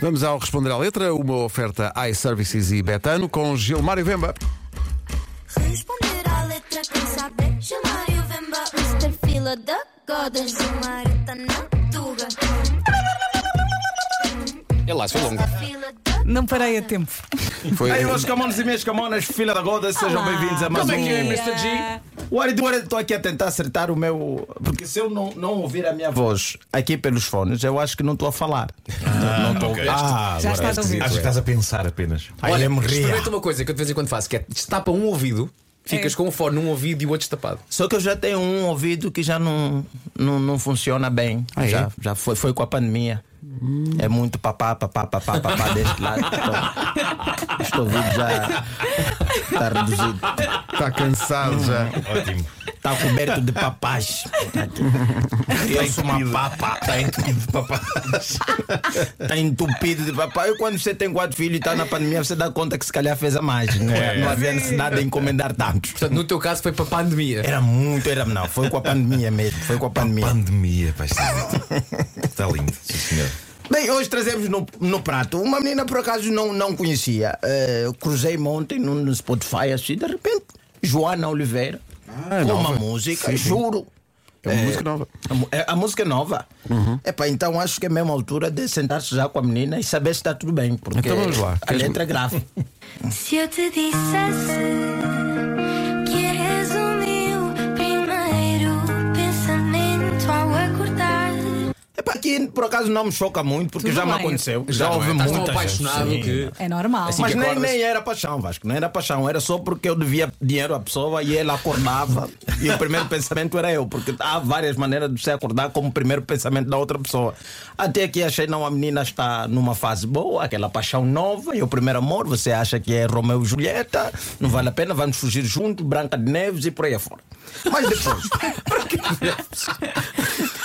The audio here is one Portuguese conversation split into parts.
Vamos ao responder à letra, uma oferta iServices e Betano com Gilmário Vemba. Responder à letra, quem sabe? Gilmário Vemba, Mr. Fila da Goda. Gilmário tá na tuga. É lá, foi longo. Fila Não parei a tempo. Foi, Aí, meus camones e minhas camonas, filha da goda, sejam bem-vindos a mais Como é um. que é, Mr. G? O Arido, estou aqui a tentar acertar o meu. Porque se eu não, não ouvir a minha voz aqui pelos fones, eu acho que não estou a falar. não estou ok. Ah, Já estás a ouvir. Acho que estás a pensar apenas. Ai, Olha, experimenta uma coisa que eu de vez em quando faço, que é destapa um ouvido, ficas É. com um fone num ouvido e o outro destapado. Só que eu já tenho um ouvido que já não, não, não funciona bem. Ah, é? já já foi, foi com a pandemia. É muito papá, papá, papá, papá deste lado. Então, este ouvido já está reduzido. Está cansado já. Ótimo. Está coberto de papás. Eu sou uma papa. Está entupido de papás. Está entupido de papá. E quando você tem quatro filhos e está na pandemia, você dá conta que se calhar fez a mais. Não, não havia necessidade de encomendar tantos. Portanto, no teu caso foi para a pandemia. Era muito, era não. Foi com a pandemia mesmo. Foi com a pandemia. Pandemia, pai. Está lindo, senhor. Bem, hoje trazemos no, no prato uma menina por acaso não, não conhecia. Eh, cruzei-me ontem no, no Spotify assim, de repente, Joana Oliveira, Ah, com nova. uma música, Sim, sim. juro. É uma música nova. A, é- a música é nova. Epá, então acho que é a mesma altura de sentar-se já com a menina e saber se está tudo bem. Porque Então vamos lá. a letra é grave. Se eu te dissesse Aqui por acaso não me choca muito, porque Tudo já me bem. aconteceu. Já, Já não é? Estás muita apaixonado gente. que. É normal. Assim- Mas que nem, nem era paixão, Vasco, não era paixão, era só porque eu devia dinheiro à pessoa e ela acordava e o primeiro pensamento era eu, porque há várias maneiras de você acordar como o primeiro pensamento da outra pessoa. Até que achei, não, a menina está numa fase boa, aquela paixão nova e o primeiro amor, você acha que é Romeu e Julieta, não vale a pena, vamos fugir juntos, Branca de Neves e por aí afora. Mas depois.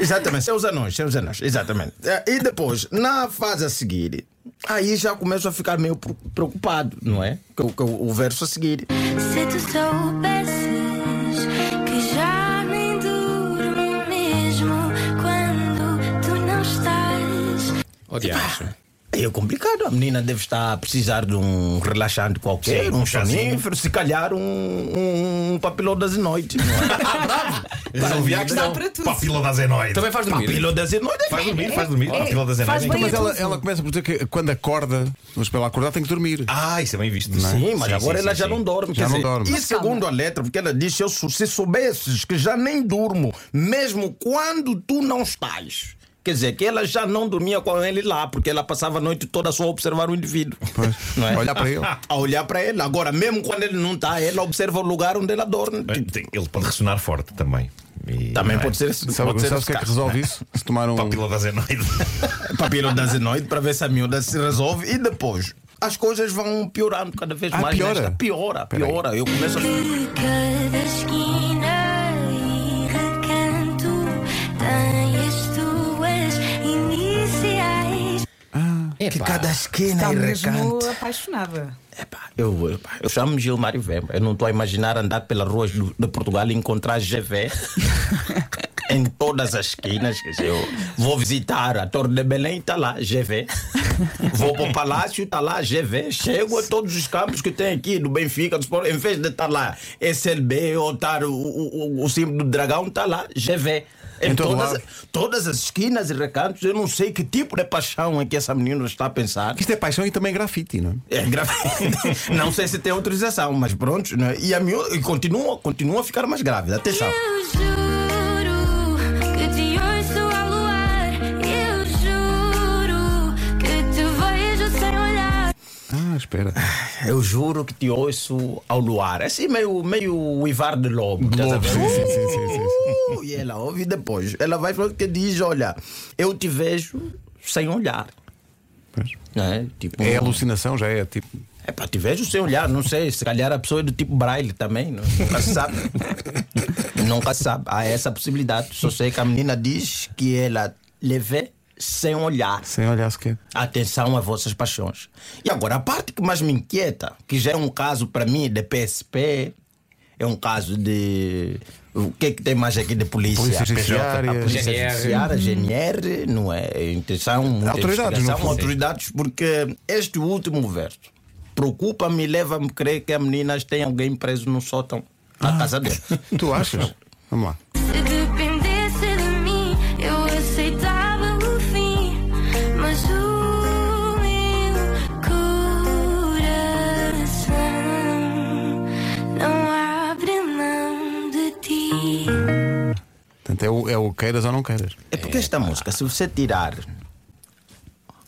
Exatamente, seus anões, seus anões, exatamente. É, E depois, na fase a seguir, aí já começo a ficar meio pre- preocupado, não é? O- que o verso a seguir. Se tu soubesses que já nem durmo mesmo quando tu não estás. Diabos. Aí é complicado, a menina deve estar a precisar de um relaxante qualquer, Sim, um um sonífero, se calhar um, um, um papilodazinoide. não é? Resolvi a questão. para tudo. Papila da zenoide. Também faz dormir. Papilodazinoide é Faz dormir, faz dormir. Papila da zenoide. bem. Mas ela, ela começa por dizer que quando acorda, mas para ela acordar tem que dormir. Ah, isso é bem visto. Sim, mas agora sim, ela sim, já sim. não dorme. Já quer não dizer, dorme. E segundo a letra, porque ela diz: se soubesses que já nem durmo, mesmo quando tu não estás. Quer dizer, que ela já não dormia com ele lá, porque ela passava a noite toda só a observar o indivíduo. Não é? Olhar para ele. A olhar para ele. Agora, mesmo quando ele não está, ela observa o lugar onde ela dorme. Ele pode ressonar forte também. E- Também é? pode ser. Sabe, pode ser sabes o que é que resolve isso? Se tomar um. Papila da zenoide. papiro da zenoide para ver se a miúda se resolve e depois. As coisas vão piorando cada vez Ah, mais. piora? nesta- Piora, Peraí. piora. Eu começo a. Que cada esquina e recanto tem as tuas iniciais. Que cada esquina Está e recanto. apaixonada. Epá, eu, epá, eu chamo Gilmário Vemba. Eu não estou a imaginar andar pelas ruas do- de Portugal e encontrar GV em todas as esquinas. Eu vou visitar a Torre de Belém, está lá, GV. Vou para o Palácio, está lá, GV. Chego a todos os campos que tem aqui do Benfica, do Sport, em vez de estar lá SLB ou estar o, o, o, o símbolo do dragão, está lá, GV. Em Em todas, todas as esquinas e recantos, eu não sei que tipo de paixão é que essa menina está a pensar. Isto é paixão e também grafite, não é? É grave. Não sei se tem autorização, mas pronto. Né? E a miúda e continua, continua a ficar mais grávida. Atenção. Espera. Eu juro que te ouço ao luar. Assim, meio, meio o Ivar de Lobo. estás a Lobo, sim, sim, sim, sim, sim. Uh, E ela ouve depois. Ela vai falar que diz: Olha, eu te vejo sem olhar. Pois. Né? Tipo, É alucinação, já é tipo. É para te vejo sem olhar, não sei. Se calhar a pessoa é do tipo braille também, não- nunca se sabe. nunca se sabe. Há essa possibilidade. Só sei que a menina diz que ela lhe vê sem olhar. Sem olhar sequer. Atenção às vossas paixões. E agora, a parte que mais me inquieta, que já é um caso para mim de PSP, é um caso de O que é que tem mais aqui de polícia? Polícia Judiciária. a Polícia GNR. Judiciária, GNR, não é? Intenção, muita Autoridades, no fundo. autoridades, porque este último verso preocupa-me e leva-me a crer que a meninas têm alguém preso no sótão Ah. na casa dele. Tu achas? Vamos lá. Queiras ou não queiras. É porque esta música, se você tirar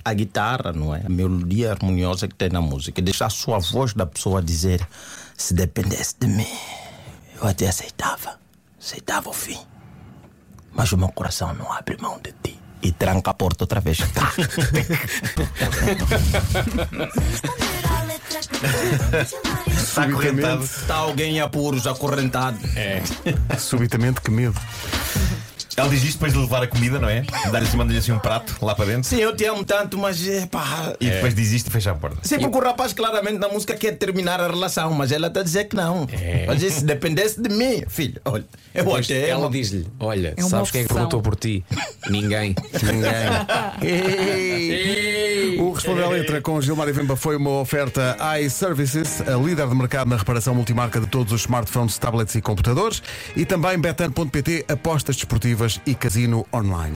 a guitarra, não é? A melodia harmoniosa que tem na música, e deixar só a voz da pessoa dizer: se dependesse de mim, eu até aceitava. Aceitava o fim. Mas o meu coração não abre mão de ti. E tranca a porta outra vez. Tá. Está acorrentado. Está alguém em apuros, acorrentado. Subitamente, que medo. Ela diz isto depois de levar a comida, não é? Dar-lhe assim, manda-lhe assim um prato lá para dentro. Sim, eu te amo tanto, mas é pá. E depois diz isto e fecha a porta. Sim, porque o rapaz claramente na música quer terminar a relação, mas ela está a dizer que não. Mas se dependesse de mim, filho, olha, eu Depois até ela amo. diz-lhe: Olha, É sabes quem é que perguntou por ti? Ninguém. Ei! Responder à Letra com Gilmar Vemba foi uma oferta iServices, a líder de mercado na reparação multimarca de todos os smartphones, tablets e computadores, e também Betan.pt, apostas desportivas e casino online.